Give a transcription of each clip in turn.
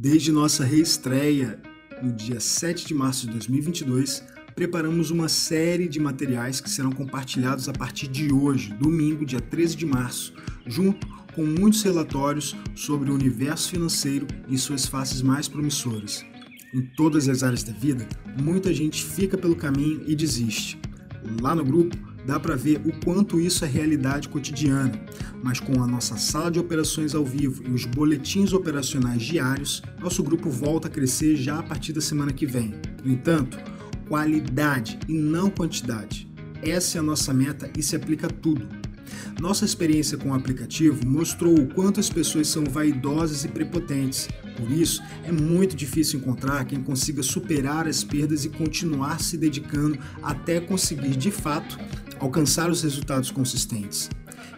Desde nossa reestreia no dia 7 de março de 2022, preparamos uma série de materiais que serão compartilhados a partir de hoje, domingo, dia 13 de março, junto com muitos relatórios sobre o universo financeiro e suas faces mais promissoras. Em todas as áreas da vida, muita gente fica pelo caminho e desiste. Lá no grupo, dá para ver o quanto isso é realidade cotidiana, mas com a nossa sala de operações ao vivo e os boletins operacionais diários, nosso grupo volta a crescer já a partir da semana que vem. No entanto, qualidade e não quantidade. Essa é a nossa meta e se aplica a tudo. Nossa experiência com o aplicativo mostrou o quanto as pessoas são vaidosas e prepotentes. Por isso, é muito difícil encontrar quem consiga superar as perdas e continuar se dedicando até conseguir de fato alcançar os resultados consistentes.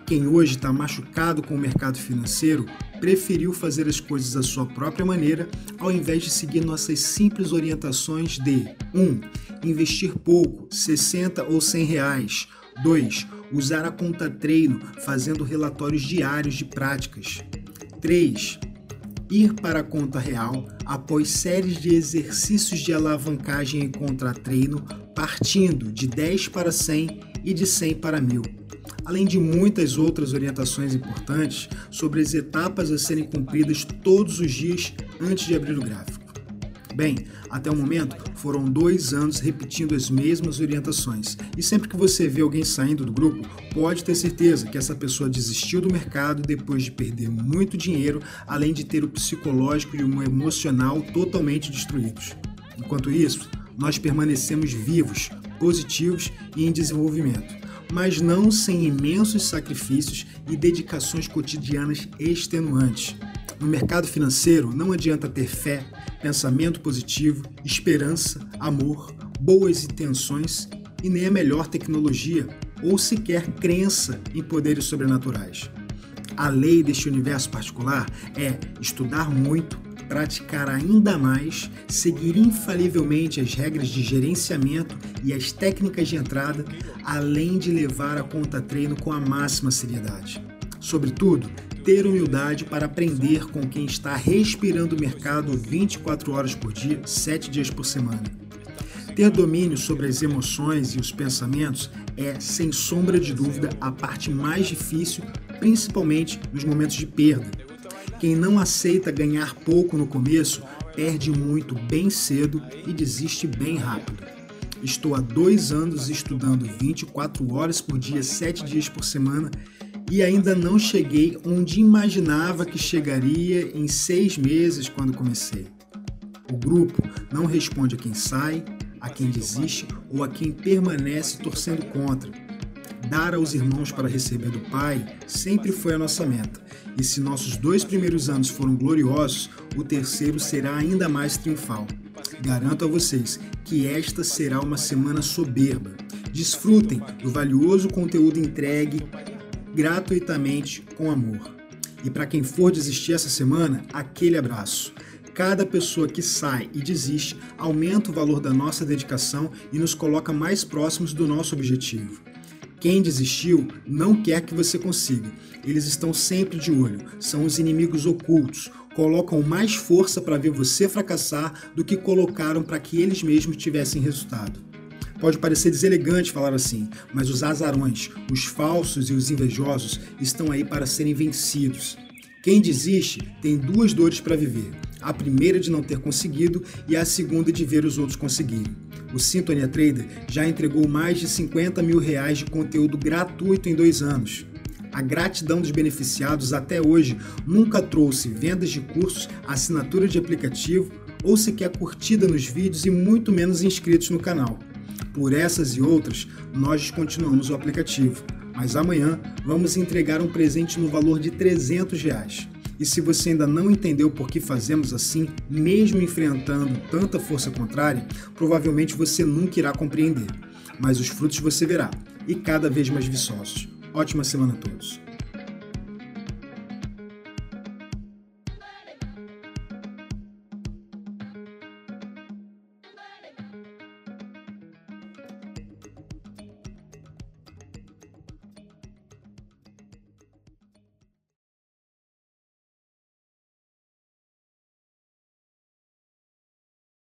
Quem hoje está machucado com o mercado financeiro preferiu fazer as coisas da sua própria maneira ao invés de seguir nossas simples orientações de 1. Um, investir pouco, 60 ou 100 reais. 2. Usar a conta treino fazendo relatórios diários de práticas. 3. Ir para a conta real após séries de exercícios de alavancagem em contra treino, partindo de 10 para 100 e de 100 para 1000, além de muitas outras orientações importantes sobre as etapas a serem cumpridas todos os dias antes de abrir o gráfico. Bem, até o momento foram dois anos repetindo as mesmas orientações, e sempre que você vê alguém saindo do grupo, pode ter certeza que essa pessoa desistiu do mercado depois de perder muito dinheiro, além de ter o psicológico e o emocional totalmente destruídos. Enquanto isso, nós permanecemos vivos, positivos e em desenvolvimento, mas não sem imensos sacrifícios e dedicações cotidianas extenuantes. No mercado financeiro, não adianta ter fé, pensamento positivo, esperança, amor, boas intenções e nem a melhor tecnologia ou sequer crença em poderes sobrenaturais. A lei deste universo particular é estudar muito, praticar ainda mais, seguir infalivelmente as regras de gerenciamento e as técnicas de entrada, além de levar a conta treino com a máxima seriedade. Sobretudo, ter humildade para aprender com quem está respirando o mercado 24 horas por dia, 7 dias por semana. Ter domínio sobre as emoções e os pensamentos é, sem sombra de dúvida, a parte mais difícil, principalmente nos momentos de perda quem não aceita ganhar pouco no começo perde muito bem cedo e desiste bem rápido. Estou há dois anos estudando 24 horas por dia, 7 dias por semana e ainda não cheguei onde imaginava que chegaria em seis meses quando comecei. O grupo não responde a quem sai, a quem desiste ou a quem permanece torcendo contra Dar aos irmãos para receber do Pai sempre foi a nossa meta, e se nossos dois primeiros anos foram gloriosos, o terceiro será ainda mais triunfal. Garanto a vocês que esta será uma semana soberba. Desfrutem do valioso conteúdo entregue gratuitamente com amor. E para quem for desistir essa semana, aquele abraço. Cada pessoa que sai e desiste aumenta o valor da nossa dedicação e nos coloca mais próximos do nosso objetivo. Quem desistiu não quer que você consiga. Eles estão sempre de olho, são os inimigos ocultos. Colocam mais força para ver você fracassar do que colocaram para que eles mesmos tivessem resultado. Pode parecer deselegante falar assim, mas os azarões, os falsos e os invejosos estão aí para serem vencidos. Quem desiste tem duas dores para viver: a primeira de não ter conseguido e a segunda de ver os outros conseguirem o Sintonia Trader já entregou mais de 50 mil reais de conteúdo gratuito em dois anos. A gratidão dos beneficiados até hoje nunca trouxe vendas de cursos, assinatura de aplicativo ou sequer curtida nos vídeos e muito menos inscritos no canal. Por essas e outras, nós descontinuamos o aplicativo, mas amanhã vamos entregar um presente no valor de 300 reais. E se você ainda não entendeu por que fazemos assim, mesmo enfrentando tanta força contrária, provavelmente você nunca irá compreender. Mas os frutos você verá, e cada vez mais viçosos. Ótima semana a todos!